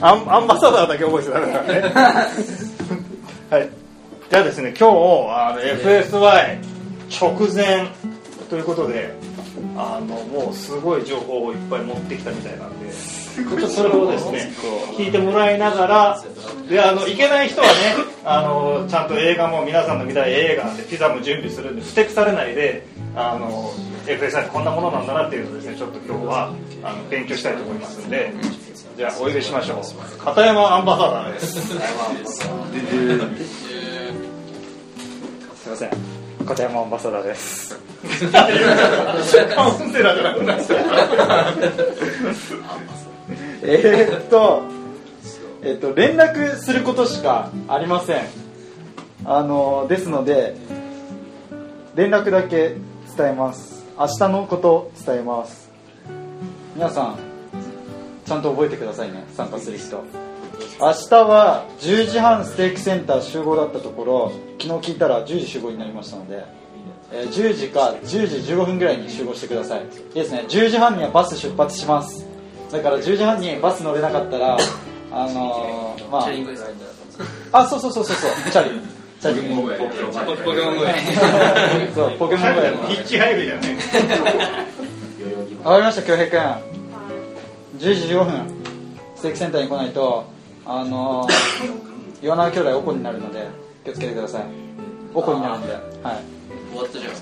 アンアンバサダーだけ覚えてたからね。はい。じゃあですね今日あの FSY 直前ということであのもうすごい情報をいっぱい持ってきたみたいなんでちょっとそれをですね聞いてもらいながらであの行けない人はねあのちゃんと映画も皆さんの見たい映画でピザも準備するんでふてくされないであの FSI ってこんなものなんだなっていうのをですねちょっと今日はあの勉強したいと思いますんでじゃあお呼びしましょう片山アンバサダーですすいません片山アンバサダーですカウンセラーじゃなくなっちゃえーっと、えっと、連絡することしかありません。あの、ですので、連絡だけ伝えます。明日のこと伝えます。皆さん、ちゃんと覚えてくださいね、参加する人。明日は10時半ステーキセンター集合だったところ、昨日聞いたら10時集合になりましたので、えー10時か10時15分ぐらいに集合してください。いいですね、10時半にはバス出発します。だから10時半にバス乗れなかったら、あのー、まあ、あ、そうそうそうそうそう、チャリ。チャリ。ポケモン GO やそう、ポケモン GO やるの ヒッチハイクじゃねわかりました、京平君。10時15分、ステーキセンターに来ないと、あのー、岩永兄弟おこになるので、気をつけてください。おこになるんで、はい。終わったじゃん。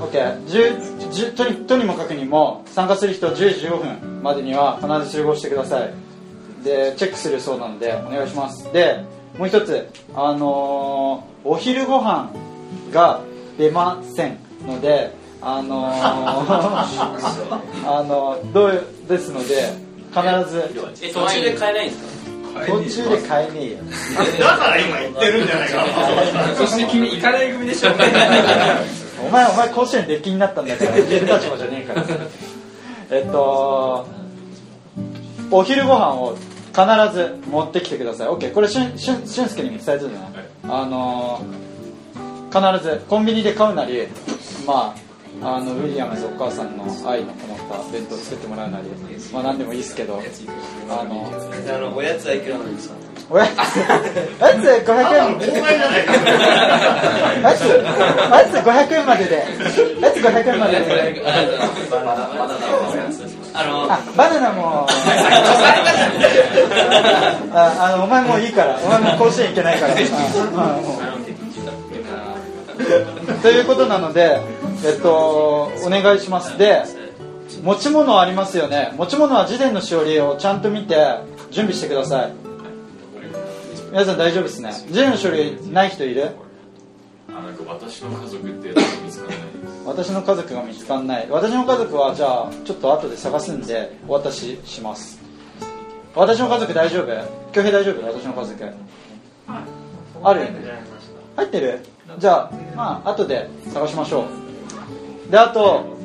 OK 10 10とにとにもかくにも参加する人10時15分までには必ず集合してください。でチェックするそうなのでお願いします。でもう一つあのーお昼ご飯が出ませんのであのー あのどうですので必ずえ途中で買えないんですか？途中で買えねえよ。だから今言ってるんじゃないかな。そして君行かない組でしょ。お前お前甲子園出禁になったんだから言える立場じゃねえから。えっとお昼ご飯を必ず持ってきてください。OK これしゅんしゅん俊介にも伝えてるね、あのー必ずコンビニで買うなりまああのウィリアムズお母さんの愛のこもった弁当を作ってもらうなりまあ何でもいいですけどあのあのおや？つはいくらなんですかおやつおやつ500円妨害じゃないかおやつおやつ500円まででおやつ500円までであのあバナナもああのお前もういいからお前もう甲子園行けないからということなのでえっとお願いします。で持ち物ありますよね。持ち物は事前のしおりをちゃんと見て準備してください。皆さん大丈夫ですね。事前のしおりない人いる？あなんか私の家族ってやつが見つからない私の家族が見つかんない。私の家族はじゃあちょっと後で探すんでお渡しします。私の家族大丈夫？恭平大丈夫？私の家族。あるよね。入ってる？じゃあまあ後で探しましょうであと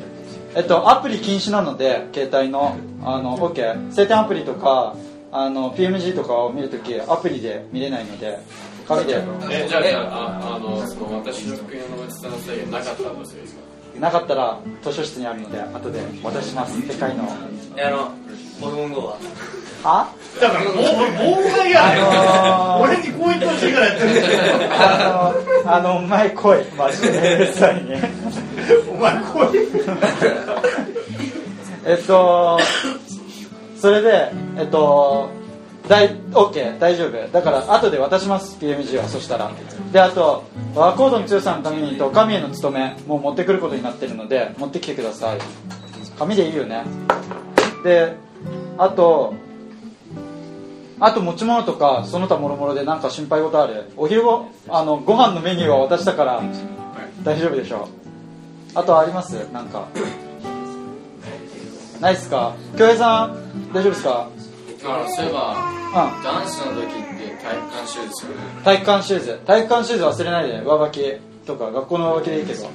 えっとアプリ禁止なので携帯のあの OK 晴天アプリとかあの PMG とかを見るときアプリで見れないので紙で。えじゃあじゃあああのその私の国の伝え制限なかったんですよなかったら図書室にあるので後でお渡しします。でかいの。えあのポケモン GO は？あ？だからもう妨害やねん、あのー俺にこう言ってほしいからやってるんだよあの、あの、お前来い、マジで、うるさいね。お前来い えっと、それで、えっと、大、OK、大丈夫。だから、後で渡します、PMG は、そしたら。で、あと、ワーコードの強さのためにと、神への務め、もう持ってくることになってるので、持ってきてください。紙でいいよね。で、あと、あと持ち物とかその他もろもろで何か心配事ある。お昼ごあのご飯のメニューは渡したから大丈夫でしょう。あとあります？なんか。ないっすか？京平さん大丈夫ですか？あそういえばうん。男子の時って体育館シューズ。体育館シューズ。体育館シューズ忘れないで。上履きとか学校の上履きでいいけど。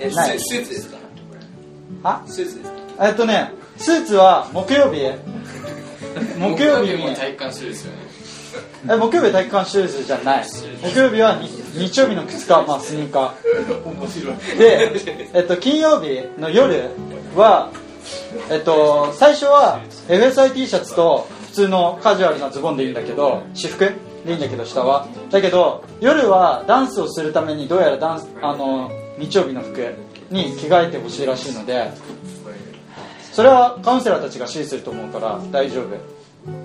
えない。スーツですか？あスーツですか？えっとねスーツは木曜日木曜日にも体育館シューズですよね。え木曜日は体育館シューズじゃない。木曜日はに日曜日の靴か、まあ、スニーカー。で、えっと、金曜日の夜はえっと最初は FSIT シャツと普通のカジュアルなズボンでいいんだけど私服でいいんだけど下は。だけど夜はダンスをするためにどうやらダンスあの日曜日の服に着替えてほしいらしいのでそれはカウンセラーたちが指示すると思うから大丈夫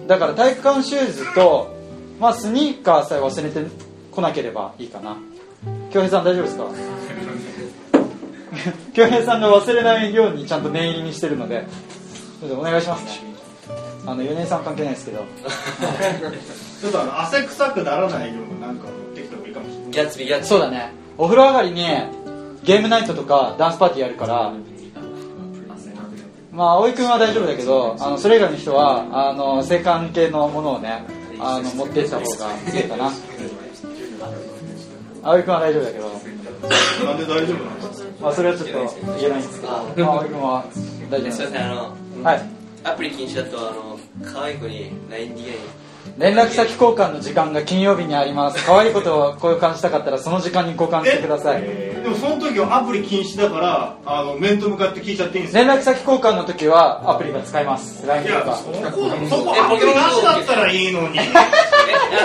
だから体育館シューズと、まあ、スニーカーさえ忘れてこなければいいかな。京平さん大丈夫ですか？京平さんが忘れないようにちゃんと念入りにしてるのでお願いします。ねあの4年さん関係ないですけど。ちょっとあの汗臭くならないようななんか持ってきた方がいいかもしれない。ギャッツビーギャッツそうだね。お風呂上がりにゲームナイトとかダンスパーティーやるからまあ葵君は大丈夫だけどあのそれ以外の人はあの性関係のものをねあの持っていった方がいいかな。葵君は大丈夫だけど。なんで大丈夫なんですかまあそれはちょっと言えないんですけど、まあ、葵君は大丈夫ですすいませんあのはい。アプリ禁止だとあの可愛い子に LINEDA 連絡先交換の時間が金曜日にあります。可愛いことを交換したかったらその時間に交換してください。でもその時はアプリ禁止だからあの面と向かって聞いちゃっていいんですか？連絡先交換の時はアプリが使えます。LINE とか。いやそこそこアプリなしだったらいいのに。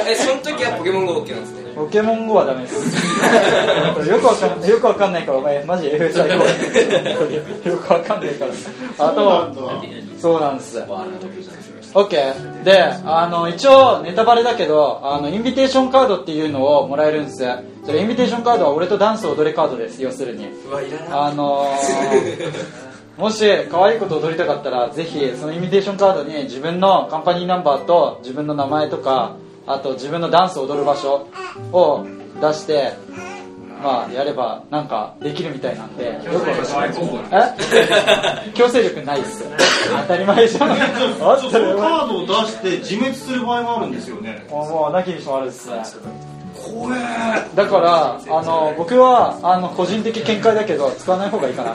えその時はポケモン GO OK なんですね。ポケモン GO はダメです。よくわかんよくわかんないからお前マジ FSI よくわかんないから。あとはそうなんです OK であの一応ネタバレだけどあのインビテーションカードっていうのをもらえるんです。それインビテーションカードは俺とダンスを踊れカードです要するに。うわいらない。あのー もし可愛いこと踊りたかったらぜひそのインビテーションカードに自分のカンパニーナンバーと自分の名前とかあと自分のダンスを踊る場所を出してまあやればなんかできるみたいなんで。強制力ない っす当たり前じゃん。あそったらのカードを出して自滅する場合もあるんですよね。もうなきにしもあるっすね。怖え。だからあの僕はあの個人的見解だけど使わない方がいいかな。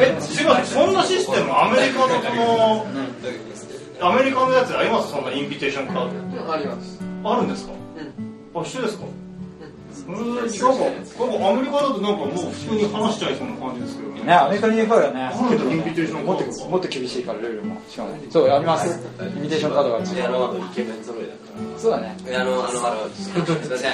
え違うそんなシステムアメリカのこのアメリカのやつあります？そんなインビテーションカード。あります。あるんですか？あ一緒ですか？うんなん。かなんかアメリカだとなんかもう普通に話しちゃいそうな感じですけどね。ねアメリカに行くよね。あるんだインビテーションカもっともっと厳しいからルールも。しかも。そう。ありますイミテーションカードがであのそうだね。あのあのあのすいませ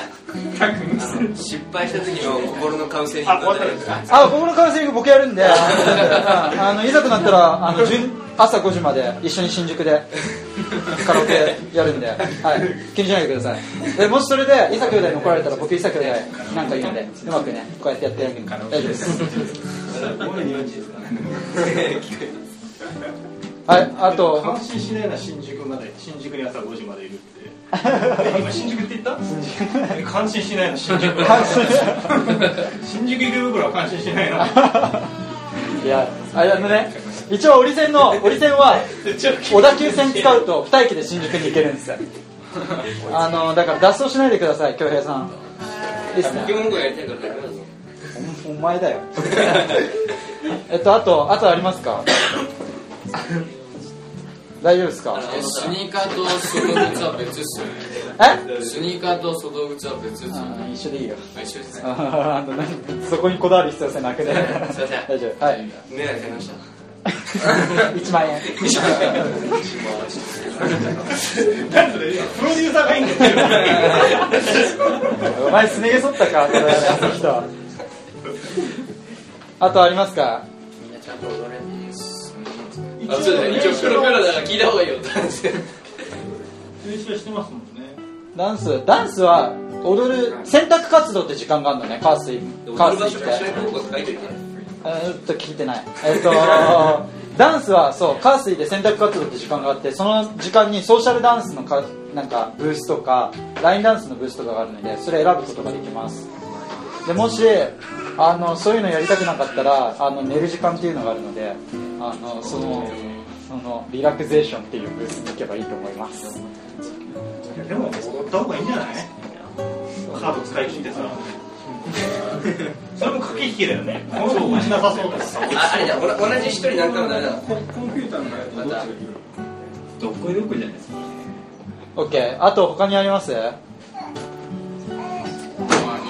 ん失敗した時の心のカウンセリングあ終わったんですか。あここのカウンセリング僕やるんで。あのいざとなったらあの順朝5時まで一緒に新宿でカラオケやるんで、はい、気にしないでください。でもしそれで伊佐兄弟に怒られたら僕伊佐兄弟なんか言うんでうまくねこうやってやって大丈夫です。はいあと。しないな新宿まで新宿に朝5時までいるって。え今新宿って言った？え感心しないな新宿。新宿池袋は感心しないないやあれあのね一応折り線の 折り線は小田急線使うと2駅で新宿に行けるんです。よあのだから脱走しないでください恭平さん。いいっすねおお前だよ。えっとあとあとありますか？大丈夫ですか？えスニーカーと外靴は別っすよね。え？スニーカーと外靴は別っすよね。あ一緒でいいよ。あ一緒ですね。そこにこだわる必要性なくね。すいません。大丈夫。はい。メガネ買いました1万円。何それプロデューサーがいいんだよお前すね毛剃ったかこれあの人あとありますかみんなちゃんと踊れ一応プロペラだから聞いた方がいいよって話で練習してますもんねダンスダンスは踊る選択活動って時間があるのねカースイカースイってうっと聞いてない。えっと ダンスはそうカースイで選択活動って時間があってその時間にソーシャルダンスのかなんかブースとかラインダンスのブースとかがあるのでそれ選ぶことができます。でもしあのそういうのやりたくなかったらあの寝る時間っていうのがあるのであのそのそのリラクゼーションっていうブースに行けばいいと思います。でも踊った方がいいんじゃない？カード使い切ってさ それも駆け引きだよね。この子落ちなさそうだし。さああれ同じ一人なんかもダメだコンピューターのやつどっちがいいどっこいどっこいじゃないですか。OK あと他にあります？まあ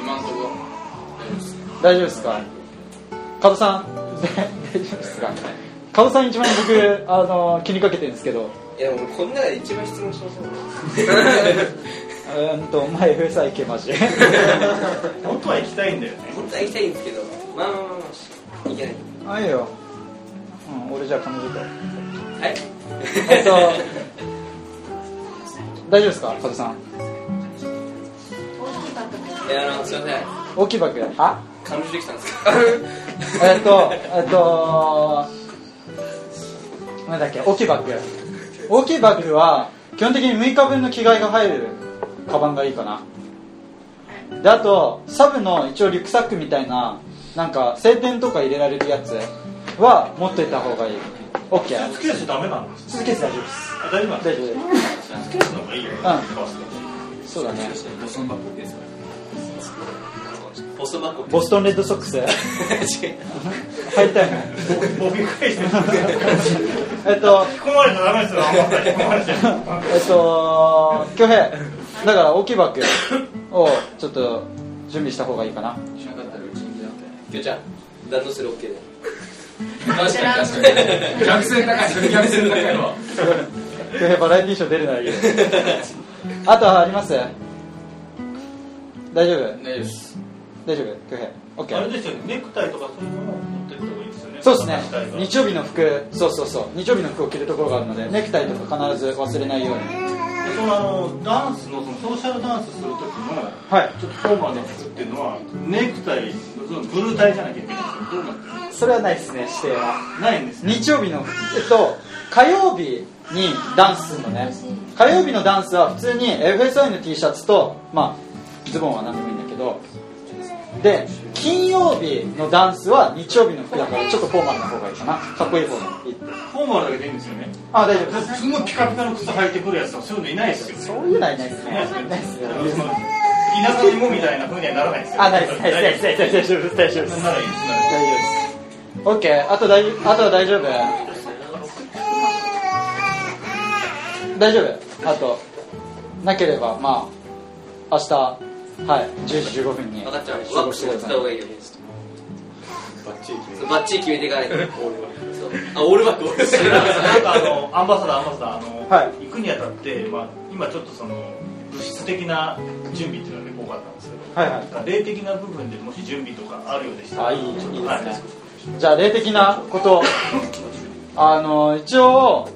今んとこ大丈夫ですね大丈夫ですか？加藤さん。大丈夫ですか。加藤さん一番僕あの気にかけてるんですけど。いやもうこの中で一番質問しましょう うーんとお前 FSI 行けマジで本当は行きたいんだよね。本当は行きたいんですけどまあまあまあまあいけないあいいよ、うん、俺じゃあ彼女とはいえっと大丈夫ですか加藤さんいやあのすいません大きいバッグあ彼女できたんですかえっとえっとなんだっけ大きいバッグ大きいバッグは基本的に6日分の着替えが入るカバンがいいかな。であとサブの一応リュックサックみたいななんか晴天とか入れられるやつは持っといた方がいい。OK スーツケースダメなの続けて大丈夫です。あ大丈夫なん大です丈夫です。スーツケースの方がいいよん。カワスそうだね。ボストンバッグですか？ポストバッグボストンレッドソックス？違う。入りたいのボビー返してえっと引き込まれちゃダメですよ。引き込まれちゃう。えっと恭平だから大きいバッグをちょっと準備した方がいいかな。しなかったらうちに来なきょちゃんランドセル OK で確かに確かに逆線高い。逆線高い。わバラエティーショー出るならい。い。よあとはあります大丈夫大丈夫です大丈夫恭平あれですよねネクタイとかそうい。うものを持ってった方がい。い。ですよねそうですね日曜日の服そうそうそう日曜日の服を着るところがあるのでネクタイとか必ず忘れない。ようにでそのあのダンスのそのソーシャルダンスする時のはい。ちょっとフォーマルな服っていうのはネクタイそのブルータイじゃなきゃいけない。んですよどうなってるそれはないですね指定は。ないんですね。日曜日のえっと火曜日にダンスするのね。火曜日のダンスは普通に FSI の T シャツとまあズボンは何でもいいんだけどで金曜日のダンスは日曜日の服だからちょっとフォーマルな方がいいかな。かっこいい方がいい。フォーマルだけでいいんですよね。あ大丈夫。ですすごいピカピカの靴履いてくるやつとかそういうのいないですよね。そういうのはいないですねいないですよ。ないですよその田舎の芋みたいな風にはならないですよ。あないです。大丈夫です大丈夫です大丈夫ですならいいですならいい大丈夫ですオッケーあと大あとは大丈夫。大丈夫。あとなければまあ明日はい10時15分に分かっちゃう。集合してください。使った方がいいよバッチリ決めバッチリ決めていかないと。あオールバックオールバック。なんかあのアンバサダーアンバサダーあの、はい。行くにあたって、まあ、今ちょっとその物質的な準備っていうのが結構多かったんですけど、はいはい。霊的な部分でもし準備とかあるようでしたらあいいいいですね。はい。じゃあ霊的なこと。あの一応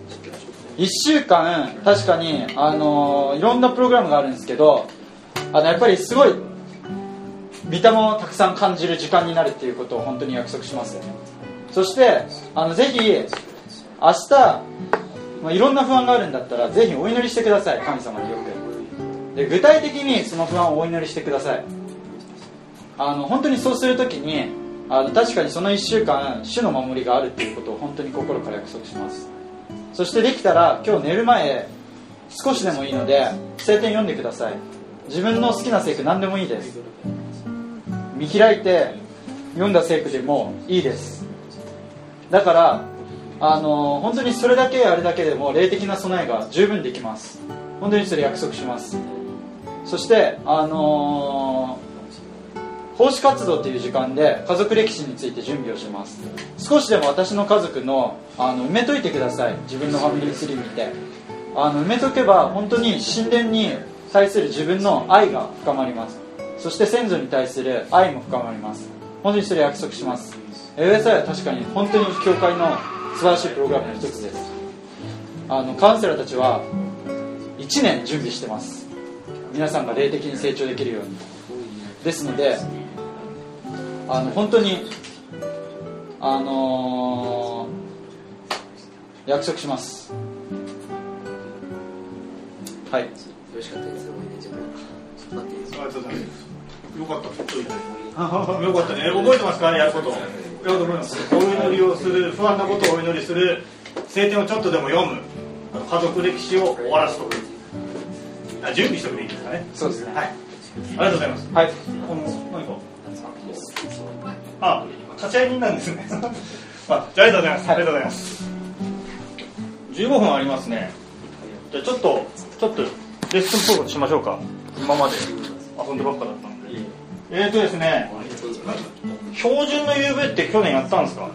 1週間確かにあのいろんなプログラムがあるんですけどあのやっぱりすごい見た目をたくさん感じる時間になるっていうことを本当に約束しますそしてあのぜひ明日、まあ、いろんな不安があるんだったらぜひお祈りしてください。神様によくで具体的にその不安をお祈りしてください。あの本当にそうするときにあの確かにその1週間主の守りがあるっていうことを本当に心から約束します。そしてできたら今日寝る前少しでもいいので聖典読んでください。自分の好きな聖句何でもいいです。見開いて読んだ聖句でもいいです。だからあの本当にそれだけやるだけでも霊的な備えが十分できます。本当にそれ約束します。そしてあのー奉仕活動という時間で家族歴史について準備をします。少しでも私の家族のあの埋めといてください。自分のファミリーツリー見て。あの埋めとけば本当に神殿に対する自分の愛が深まります。そして先祖に対する愛も深まります。本当にそれ約束します。ASI は確かに本当に教会の素晴らしいプログラムの一つです。あのカウンセラーたちは1年準備してます。皆さんが霊的に成長できるように。ですのであの本当にあのー約束します。はい。嬉しかったです。思い出ちょっと待って。いいですかありがとうございますよかった。よかったね。覚えてますか？やること。よかったと思います。お祈りをする不安なことをお祈りする聖典をちょっとでも読む。家族歴史を終わらすとあ準備しておくでいいですかね。そうですね。はい。ありがとうございます。はい。この何か？あ立ち会い人なんですね。あじゃあありがとうございます、ありがとうございます。15分ありますね。じゃあちょっとちょっとレッスンっぽいことしましょうか。今まで。遊んでばっかだった。んでえーとですね標準の UV って去年やったんですか？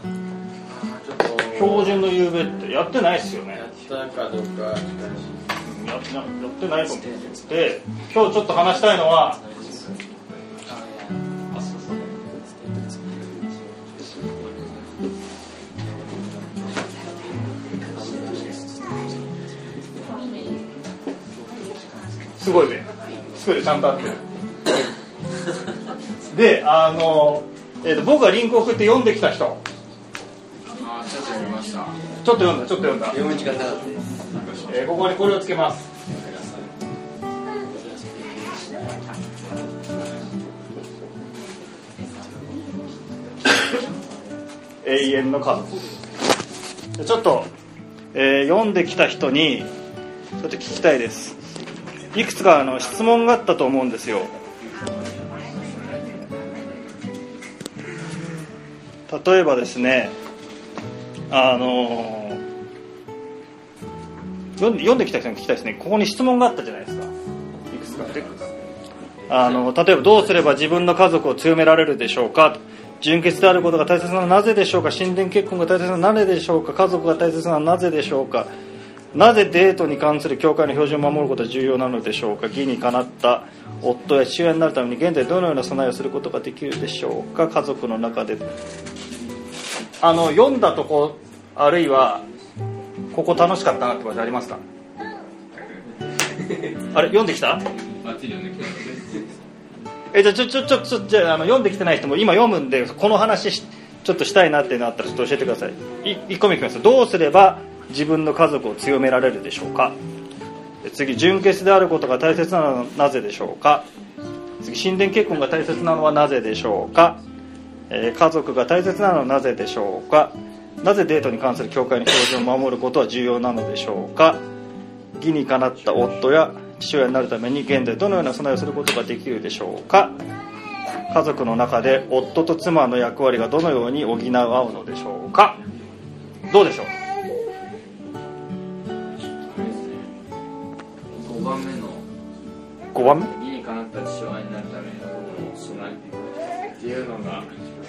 標準の夕べって。やってないっすよね。やったかどうかやってないと思って。今日ちょっと話したいのはすごいね。すごいねちゃんと合ってる。であの、えーと僕がリンク送って読んできた人。あーちょっと見ました。ちょっと読んだちょっと読んだ、読む時間なかったえーここにこれをつけます。永遠の家族でちょっと、えー読んできた人にちょっと聞きたいですいくつかあの質問があったと思うんですよ。例えばですねあのー読んで読んできた人に聞きたいですね。ここに質問があったじゃないですか。いくつかであの例えばどうすれば自分の家族を強められるでしょうか。純潔であることが大切なのはなぜでしょうか。神殿結婚が大切なのはなぜでしょうか。家族が大切なのはなぜでしょうかなぜデートに関する教会の標準を守ることが重要なのでしょうか？義にかなった夫や父親になるために現在どのような備えをすることができるでしょうか？家族の中で。あの読んだとこあるいはここ楽しかったなって場所ありますか？あれ読んできた？バッチリ読んできたえじゃあちょちょちょちょじゃあの読んできてない人も今読むんでこの話ちょっとしたいなっていうのあったらちょっと教えてください。い1個目いきます。どうすれば自分の家族を強められるでしょうか？次純潔であることが大切なのはなぜでしょうか？次神殿結婚が大切なのはなぜでしょうか、えー家族が大切なのはなぜでしょうか？なぜデートに関する教会の標準を守ることは重要なのでしょうか？義にかなった夫や父親になるために現在どのような備えをすることができるでしょうか？家族の中で夫と妻の役割がどのように補うのでしょうか？どうでしょう？番目の。5番目？義にかなった父親になるための備えっていうのがちょっと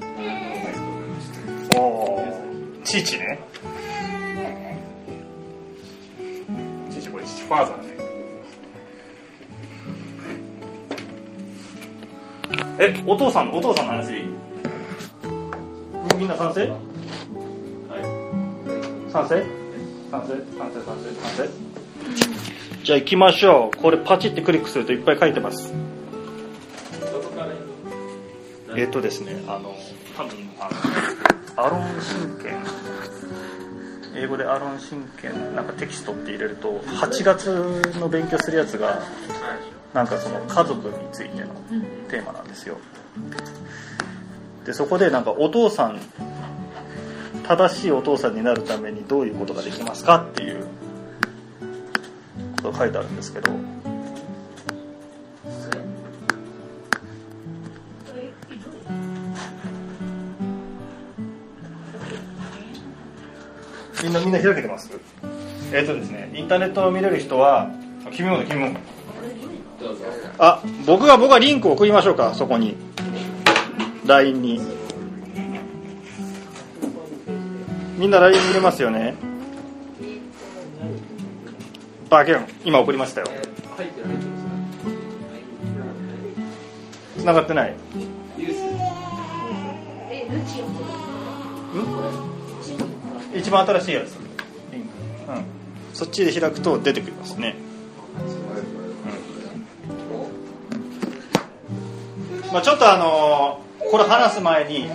学んだ方がいいと思いましたおー。父ね。父これ父ファーザーね。えお父さんお父さんの話。みみんな賛成？はい。賛成？賛成賛成賛成賛成じゃあ行きましょう。これパチってクリックするといっぱい書いてます。えっ、とですねあの多分あの アロン神剣英語でアロン神剣なんかテキストって入れると8月の勉強するやつがなんかその家族についてのテーマなんですよ。でそこでなんかお父さん正しいお父さんになるためにどういうことができますかっていうことが書いてあるんですけど。みんなみんな開けてます？えっ、とですねインターネットを見れる人は君もだ君も。あ僕が僕がリンクを送りましょうかそこに。LINE に。みんな LINE 見れますよね。バケン今送りましたよ。入ってる入ってる繋がってない一番新しいやつ。うん、そっちで開くと出てくりますね、うん。まあ、ちょっとあのーこれ話す前に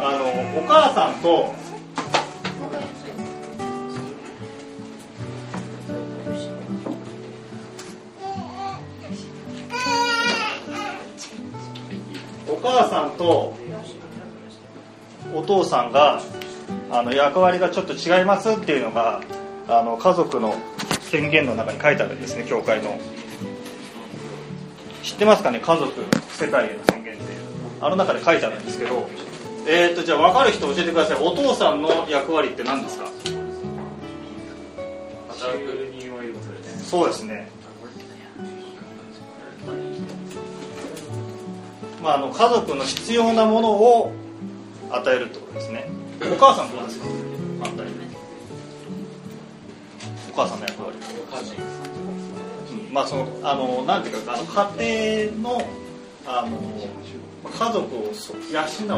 あのお母さんと母さんとお父さんがあの役割がちょっと違いますっていうのがあの家族の宣言の中に書いてあるんですね教会の。知ってますかね家族世帯への宣言ってあの中で書いてあるんですけど。えー、とじゃあ分かる人教えてください。お父さんの役割って何ですか？そうですねまあ、あの家族の必要なものを与えるってことですね。お母さんどうですか？反対に。お母さんの役割。うんまあそのあのなんていうかあの家庭のあのまあ家族をそ養う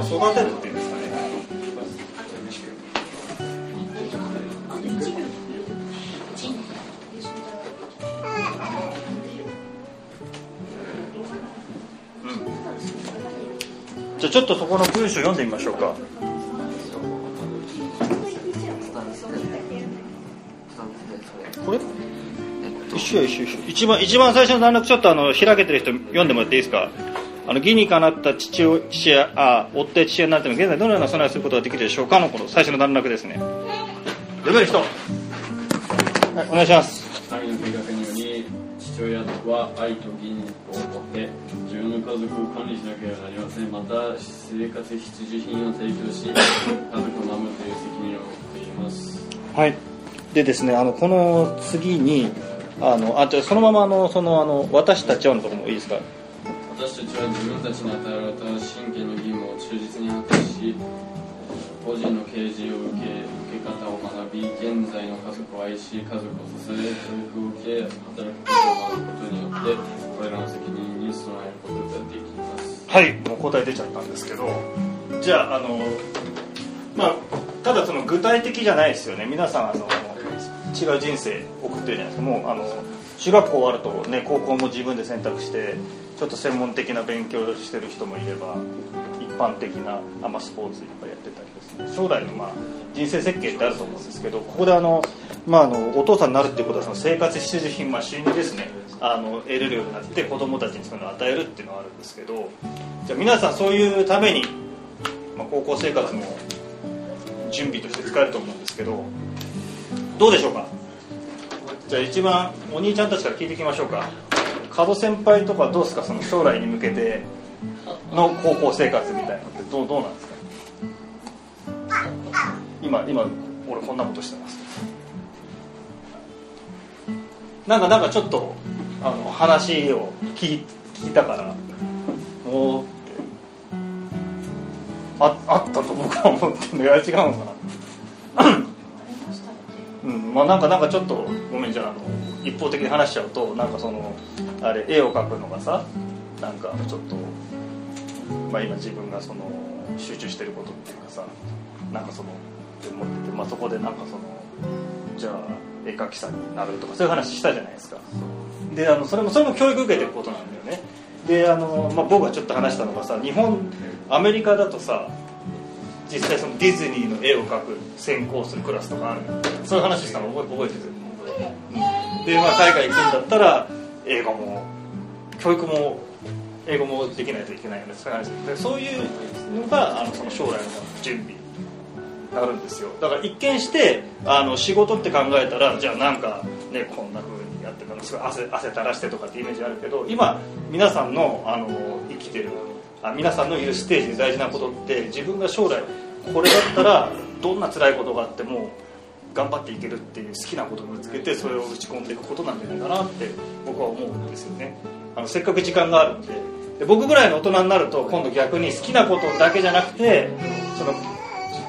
育てるっていうんですかねちょっとそこの文章読んでみましょうか。これ？一緒や一緒一緒。一番一番最初の段落ちょっとあの開けてる人読んでもらっていいですか？あの義にかなった父親父親あ追って父親になっても現在どのような備えをすることができるでしょうかのこの最初の段落ですね。読める人。はいお願いします。神の計画により父親は愛と義を持っての家族を管理しなければなりません。また生活必需品を提供し家族を守るという責任を負っています。はい。でですねあのこの次にあのあじゃあそのままあのそのあの私たちはのところもいいですか？私たちは自分たちに与えられた神経の義務を忠実に果たし個人の啓示を受け受け方を学び現在の家族を愛し家族を支え教育を受け働くことを学ぶことによってこれらの責任に備えることができます。はいもう答え出ちゃったんですけど。じゃああのまあただその具体的じゃないですよね。皆さんあの違う人生送ってるじゃないですか。もうあの中学校終わるとね高校も自分で選択してちょっと専門的な勉強してる人もいれば一般的なあんまスポーツいっぱいやってたりですね。将来のまあ人生設計ってあると思うんですけどここであの、まあ、あのお父さんになるっていうことはその生活必需品、まあ、収入ですね。あの得れるようになって子供たちにそういうのを与えるっていうのはあるんですけどじゃあ皆さんそういうために、まあ、高校生活も準備として使えると思うんですけどどうでしょうか？じゃあ一番お兄ちゃんたちから聞いていきましょうか。門先輩とかどうですか？その将来に向けての高校生活みたいなのってどうどうなんですか？今今俺こんなことしてます。なんかなんかちょっとあの話を聞聞いたからおーってああったと僕は思ってるのいや違うのかな。うん。まあなんかなんかちょっとごめんじゃあの一方的に話しちゃうとなんかそのあれ絵を描くのがさなんかちょっとまあ今自分がその集中してることっていうかさなんかそのって思ってて、まあ、そこでなんかそのじゃあ絵描きさんになるとかそういう話したじゃないですか。であのそれもそれも教育受けてることなんだよね。であの、まあ、僕がちょっと話したのがさ日本アメリカだとさ実際そのディズニーの絵を描く専攻するクラスとかあるそういう話したの覚え覚えてる、うんで、まあ、海外行くんだったら英語も教育も英語もできないといけないよね。そういう話。でそういうのがあのその将来の準備になるんですよ。だから一見してあの仕事って考えたらじゃあなんかねこんな風にやってたらすごい汗垂らしてとかってイメージあるけど今皆さんのあの生きてるあ皆さんのいるステージで大事なことって自分が将来これだったらどんな辛いことがあっても頑張っていけるっていう好きなことを見つけてそれを打ち込んでいくことなんじゃないかなって僕は思うんですよね。あのせっかく時間があるんで。で僕ぐらいの大人になると今度逆に好きなことだけじゃなくてその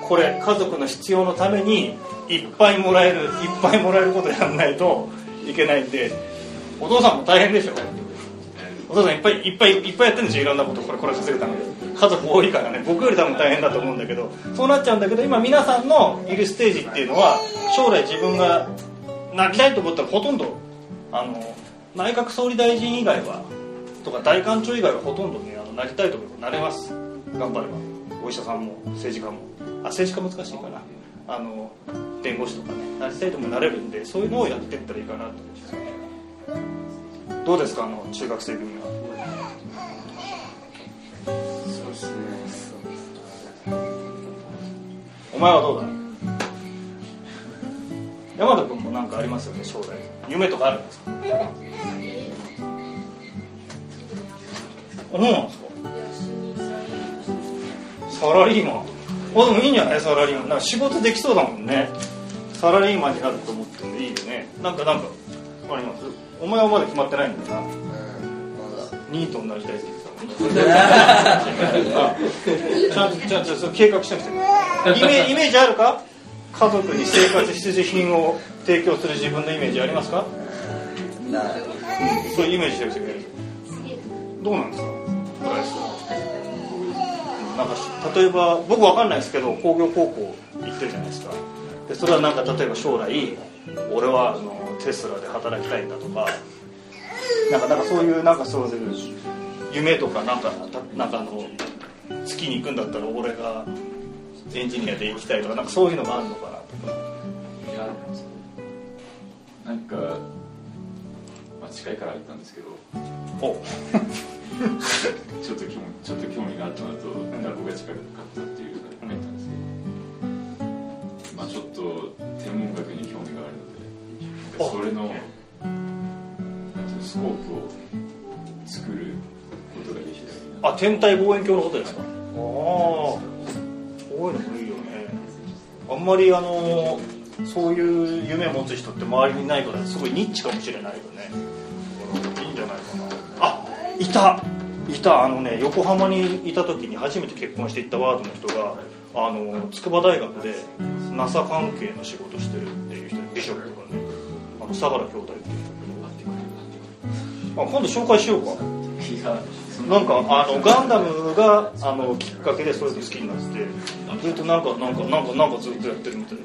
これ家族の必要のためにいっぱいもらえるいっぱいもらえることやらないといけないんでお父さんも大変でしょ。お父さんいっぱいいっぱいいっぱいやってるんですよいろんなことこれこれさせるために。家族多いからね。僕より多分大変だと思うんだけどそうなっちゃうんだけど今皆さんのいるステージっていうのは将来自分がなりたいと思ったらほとんどあの内閣総理大臣以外はとか大官庁以外はほとんどねあのなりたいと思えばなれます。頑張れば。お医者さんも政治家も。政治家難しいかな。あの弁護士とかねなりたいともなれるんでそういうのをやっていったらいいかなと思うんですどうですかあの中学生組は？そうですね。お前はどうだ？山田君も何かありますよね将来。夢とかあるんですか？あそうなんですか。サラリーマンあでもいいんじゃない？サラリーマン。なんか仕事できそうだもんね。サラリーマンになると思ってんでいいよね。なんかなんかあります？お前はまだ決まってないんだよな。ニートになりたいって言ってたちゃんとちゃんとそう計画してなくて。イメイメージあるか？家族に生活必需品を提供する自分のイメージありますか？そういうイメージしてる人る。どうなんですか？なんか例えば僕わかんないですけど工業高校行ってるじゃないですか。でそれはなんか例えば将来俺はあのテスラで働きたいんだとかなんかなんかそういうなんかそういう夢とかなんかたなんかあの月に行くんだったら俺がエンジニアで行きたいとかなんかそういうのがあるのかなとかなんか、まあ、近いから言ったんですけど。お ちょっと興味ちょっと興味があったのと学校が近かったっていうのが言ったんですけど、まあ、ちょっと天文学に興味があるのでそれのなんていうのスコープを作ることができたらいいなあ天体望遠鏡のことですか？ああこういうのもいいよね。あんまりあのそういう夢を持つ人って周りにいないからすごいニッチかもしれないよねいた。いた。あのね横浜にいた時に初めて結婚していったワードの人があの筑波大学で NASA 関係の仕事してるっていう人でビショップがね。あの相良兄弟っていう人あ今度紹介しようか。なんかあのガンダムがあのきっかけでそういうの好きになってずっとなんかなんかなんかなんかずっとやってるみたいで。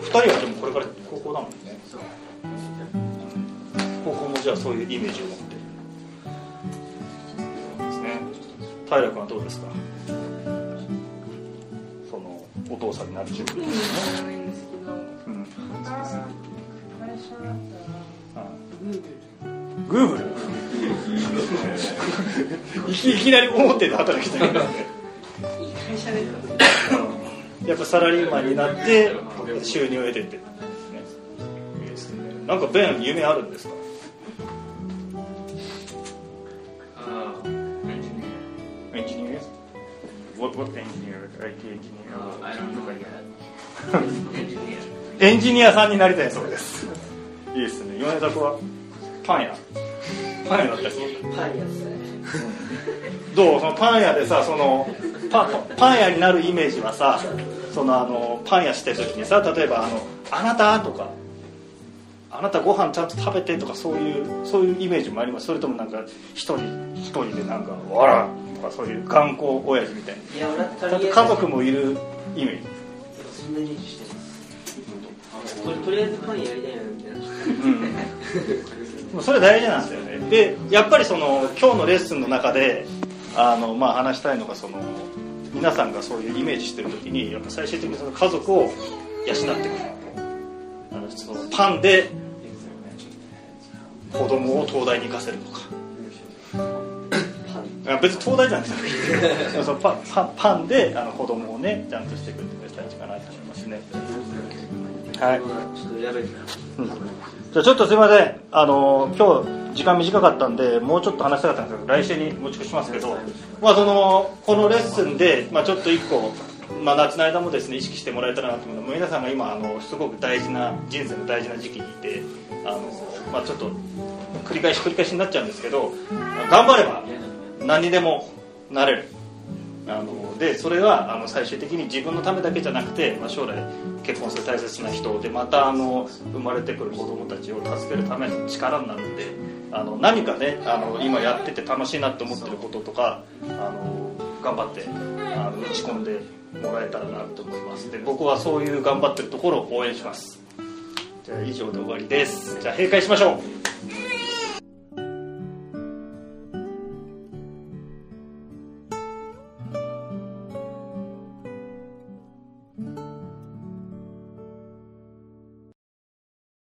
2人はでもこれから高校だもんねじゃあそういうイメージを持って。ですね平君はどうですかそのお父さんになる準備ですねうんグーグル。いきいきなり思ってて働きたいやっぱサラリーマンになって収入を得てって、なんかベン夢あるんですか？What, engineer? IT engineer? Uh, I don't know yet. エンジニアさんになりたいそうです。いいですね。米田君は？パン屋？パン屋だったりするパン屋ですね。どう？そのパン屋でさそのパパン屋になるイメージはさそのあのパン屋してる時にさ例えばあの「あなた」とか「あなたご飯ちゃんと食べて」とかそういうそういうイメージもあります。それともなんか一人一人でなんか「わら」とかそういう頑固親父みたいないや俺はちゃんと家族もいるイメージ。そんなイメージしてますととりあえずパンやりたいなみたいな。それ大事なんですよね。でやっぱりその今日のレッスンの中であの、まあ、話したいのがその皆さんがそういうイメージしてる時にやっぱ最終的にその家族を養っていくあのそのパンで子供を東大に行かせるとか。あ別に東大じゃなくて そのパパンパンであの子供をねちゃんとしていくっていうのが大事かなと思いますね。はい。じゃあちょっとすいません。あの今日時間短かったんでもうちょっと話したかったんですけど来週に持ち越しますけど、まあ、そのこのレッスンで、まあ、ちょっと一個、まあ、夏の間もですね意識してもらえたらなと思うのは皆さんが今あのすごく大事な人生の大事な時期にいてあの、まあ、ちょっと繰り返し繰り返しになっちゃうんですけど頑張れば何にでもなれる。あのでそれはあの最終的に自分のためだけじゃなくて、まあ、将来結婚する大切な人でまたあの生まれてくる子供たちを助けるための力になるんであの何かねあの今やってて楽しいなって思ってることとかあの頑張ってあの打ち込んでもらえたらなと思います。で僕はそういう頑張ってるところを応援します。じゃあ以上で終わりです。じゃあ閉会しましょう。